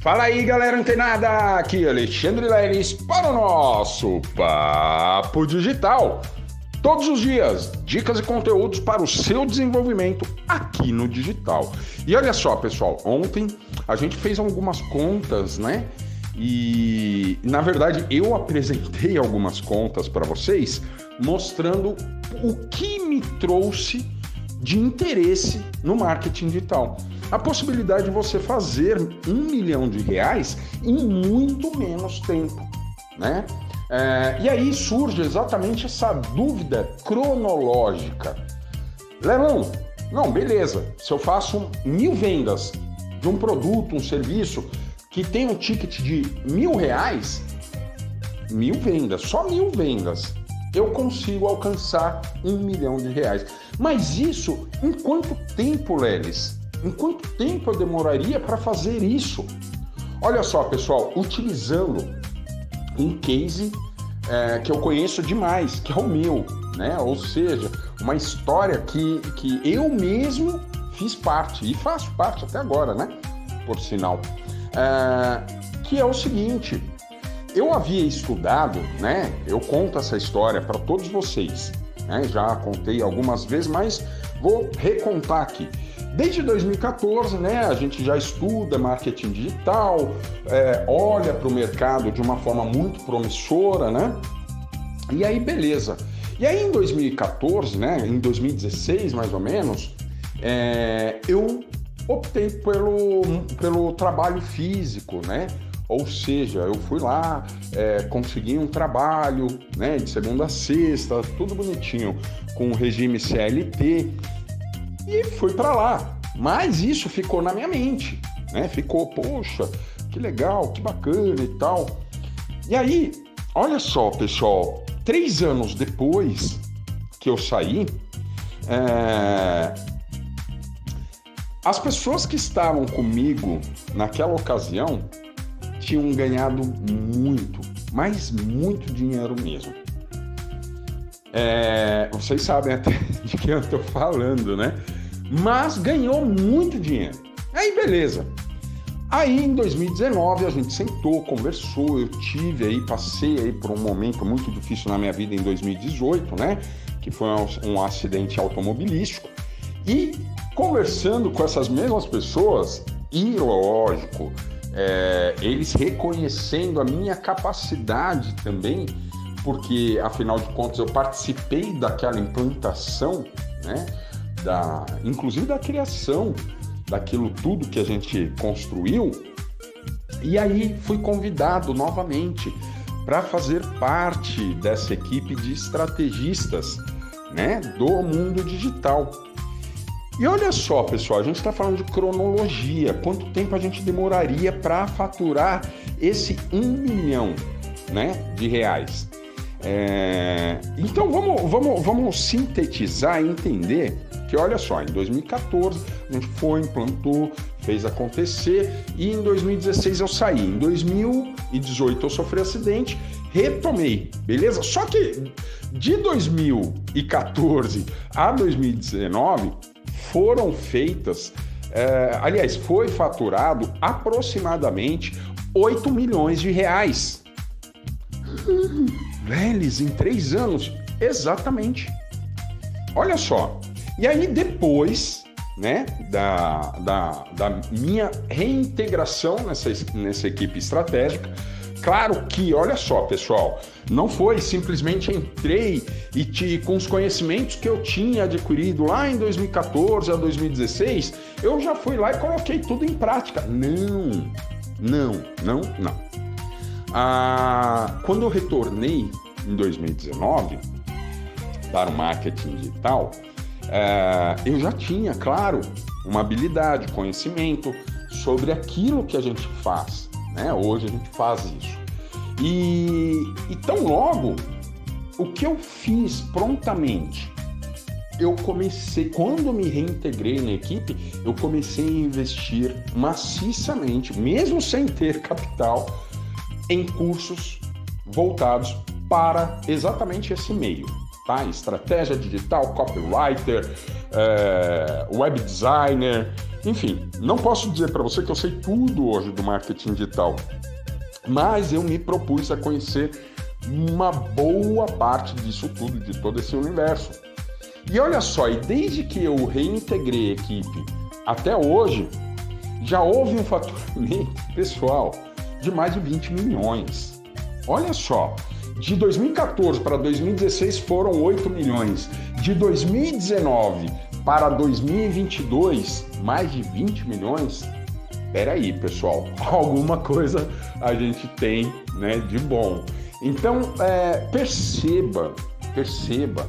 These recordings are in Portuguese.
Fala aí, galera antenada! Aqui Alexandre Leles para o nosso Papo Digital. Todos os dias, dicas e conteúdos para o seu desenvolvimento aqui no digital. E olha só, pessoal, ontem a gente fez algumas contas, né? E na verdade eu apresentei algumas contas para vocês, mostrando o que me trouxe de interesse no marketing digital a possibilidade de você fazer um milhão de reais em muito menos tempo, né? É, e aí surge exatamente essa dúvida cronológica. Leilão, não, beleza. Se eu faço mil vendas de um produto, um serviço que tem um ticket de mil reais, mil vendas, só mil vendas, eu consigo alcançar um milhão de reais. Mas isso em quanto tempo, Lelis? Em quanto tempo eu demoraria para fazer isso? Olha só, pessoal, utilizando um case é, que eu conheço demais, que é o meu, né? Ou seja, uma história que, que eu mesmo fiz parte e faço parte até agora, né? Por sinal, é, que é o seguinte: eu havia estudado, né? Eu conto essa história para todos vocês, né? Já contei algumas vezes, mas vou recontar aqui. Desde 2014, né, a gente já estuda marketing digital, é, olha para o mercado de uma forma muito promissora, né? E aí, beleza. E aí, em 2014, né, em 2016 mais ou menos, é, eu optei pelo, pelo trabalho físico, né? Ou seja, eu fui lá, é, consegui um trabalho, né, de segunda a sexta, tudo bonitinho, com o regime CLT e fui para lá. Mas isso ficou na minha mente, né? Ficou, poxa, que legal, que bacana e tal. E aí, olha só, pessoal, três anos depois que eu saí, é... as pessoas que estavam comigo naquela ocasião tinham ganhado muito, mas muito dinheiro mesmo. É... Vocês sabem até de quem eu estou falando, né? Mas ganhou muito dinheiro. Aí beleza. Aí em 2019 a gente sentou, conversou, eu tive aí, passei aí por um momento muito difícil na minha vida em 2018, né? Que foi um, acidente automobilístico. E conversando com essas mesmas pessoas, e lógico, é, eles reconhecendo a minha capacidade também, porque afinal de contas eu participei daquela implantação, né? Da, inclusive da criação daquilo tudo que a gente construiu. E aí fui convidado novamente para fazer parte dessa equipe de estrategistas, né, do mundo digital. E olha só, pessoal, a gente está falando de cronologia. Quanto tempo a gente demoraria para faturar esse um milhão, né, de reais? É... Então vamos, vamos, vamos sintetizar e entender que olha só, em 2014 a gente foi, implantou, fez acontecer e em 2016 eu saí. Em 2018 eu sofri acidente, retomei, beleza? Só que de 2014 a 2019 foram feitas, é, aliás, foi faturado aproximadamente 8 milhões de reais. Velhos, em três anos, exatamente. Olha só, e aí depois, né, da, da, da minha reintegração nessa, nessa equipe estratégica, Claro que, olha só, pessoal, não foi simplesmente entrei e te, com os conhecimentos que eu tinha adquirido lá em 2014 a 2016, eu já fui lá e coloquei tudo em prática. Não, não, não, não. Ah, quando eu retornei em 2019 para o marketing digital, eu já tinha, claro, uma habilidade, conhecimento sobre aquilo que a gente faz. Né? Hoje a gente faz isso. E, e tão logo, o que eu fiz prontamente? Eu comecei, quando me reintegrei na equipe, eu comecei a investir maciçamente, mesmo sem ter capital, em cursos voltados para exatamente esse meio tá? Estratégia digital, copywriter, é, web designer, Enfim, não posso dizer para você que eu sei tudo hoje do marketing digital, mas eu me propus a conhecer uma boa parte disso tudo, de todo esse universo. E olha só, e desde que eu reintegrei a equipe até hoje, já houve um faturamento pessoal de mais de 20 milhões. Olha só, de 2014 para 2016 foram 8 milhões. De 2019 para 2022, mais de 20 milhões. Peraí, pessoal, alguma coisa a gente tem né, de bom. Então, é, perceba, perceba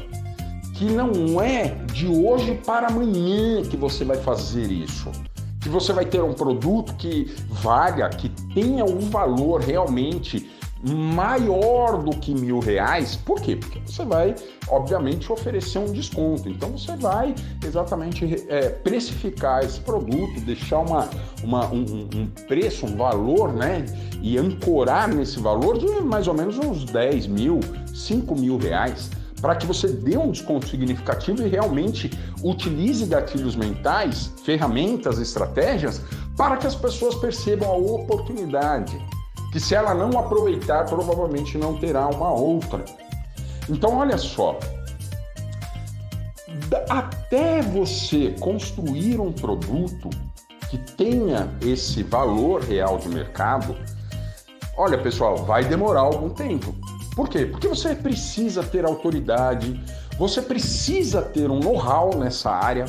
que não é de hoje para amanhã que você vai fazer isso. Que você vai ter um produto que valha, que tenha um valor realmente maior do que mil reais. Por quê? Porque você vai, obviamente, oferecer um desconto. Então você vai exatamente é, precificar esse produto, deixar uma, uma um, um, preço, um valor, né? E ancorar nesse valor de mais ou menos uns 10 mil, 5 mil reais. Para que você dê um desconto significativo e realmente utilize gatilhos mentais, ferramentas, estratégias para que as pessoas percebam a oportunidade que se ela não aproveitar, provavelmente não terá uma outra. Então, olha só, até você construir um produto que tenha esse valor real de mercado, olha pessoal, vai demorar algum tempo. Por quê? Porque você precisa ter autoridade, você precisa ter um know-how nessa área,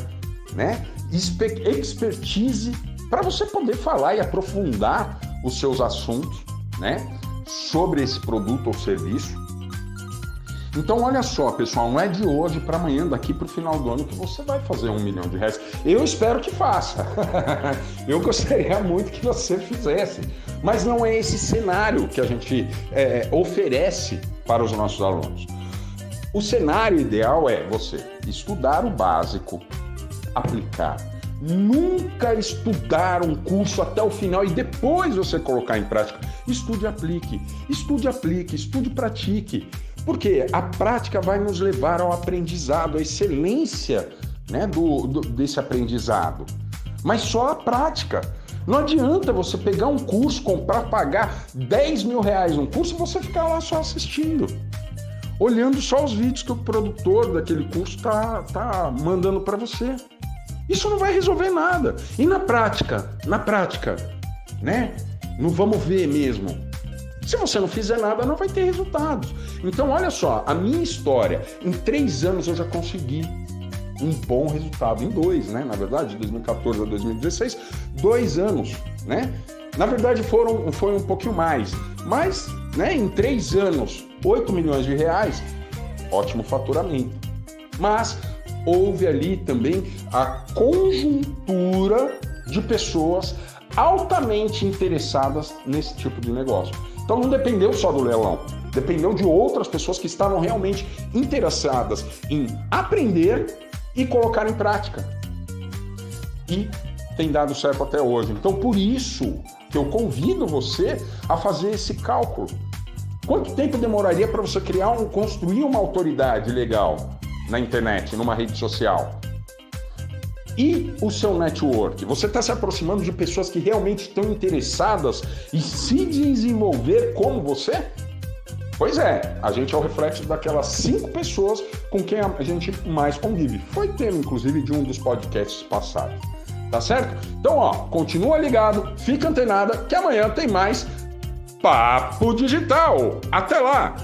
né? Expertise para você poder falar e aprofundar os seus assuntos né, sobre esse produto ou serviço. Então, olha só, pessoal, não é de hoje para amanhã, daqui para o final do ano, que você vai fazer um milhão de reais. Eu espero que faça. Eu gostaria muito que você fizesse. Mas não é esse cenário que a gente é, oferece para os nossos alunos. O cenário ideal é você estudar o básico, aplicar, Nunca estudar um curso até o final e depois você colocar em prática. Estude e aplique, estude e aplique, estude e pratique. Porque a prática vai nos levar ao aprendizado, à excelência né, do, do, desse aprendizado. Mas só a prática. Não adianta você pegar um curso, comprar, pagar 10 mil reais um curso e você ficar lá só assistindo. Olhando só os vídeos que o produtor daquele curso está tá mandando para você. Isso não vai resolver nada. E na prática, na prática, né? Não vamos ver mesmo. Se você não fizer nada, não vai ter resultados. Então, olha só, a minha história, em três anos eu já consegui um bom resultado. Em dois, né? Na verdade, de 2014 a 2016, dois anos, né? Na verdade, foram, foi um pouquinho mais. Mas, né, em três anos, 8 milhões de reais, ótimo faturamento. Mas houve ali também a conjuntura de pessoas altamente interessadas nesse tipo de negócio. Então não dependeu só do leilão, dependeu de outras pessoas que estavam realmente interessadas em aprender e colocar em prática. E tem dado certo até hoje. Então por isso que eu convido você a fazer esse cálculo. Quanto tempo demoraria para você criar um, construir uma autoridade legal? na internet, numa rede social. E o seu network? Você está se aproximando de pessoas que realmente estão interessadas em se desenvolver como você? Pois é, a gente é o reflexo daquelas cinco pessoas com quem a gente mais convive. Foi tema, inclusive, de um dos podcasts passados. Tá certo? Então, ó, continua ligado, fica antenada, que amanhã tem mais Papo Digital. Até lá!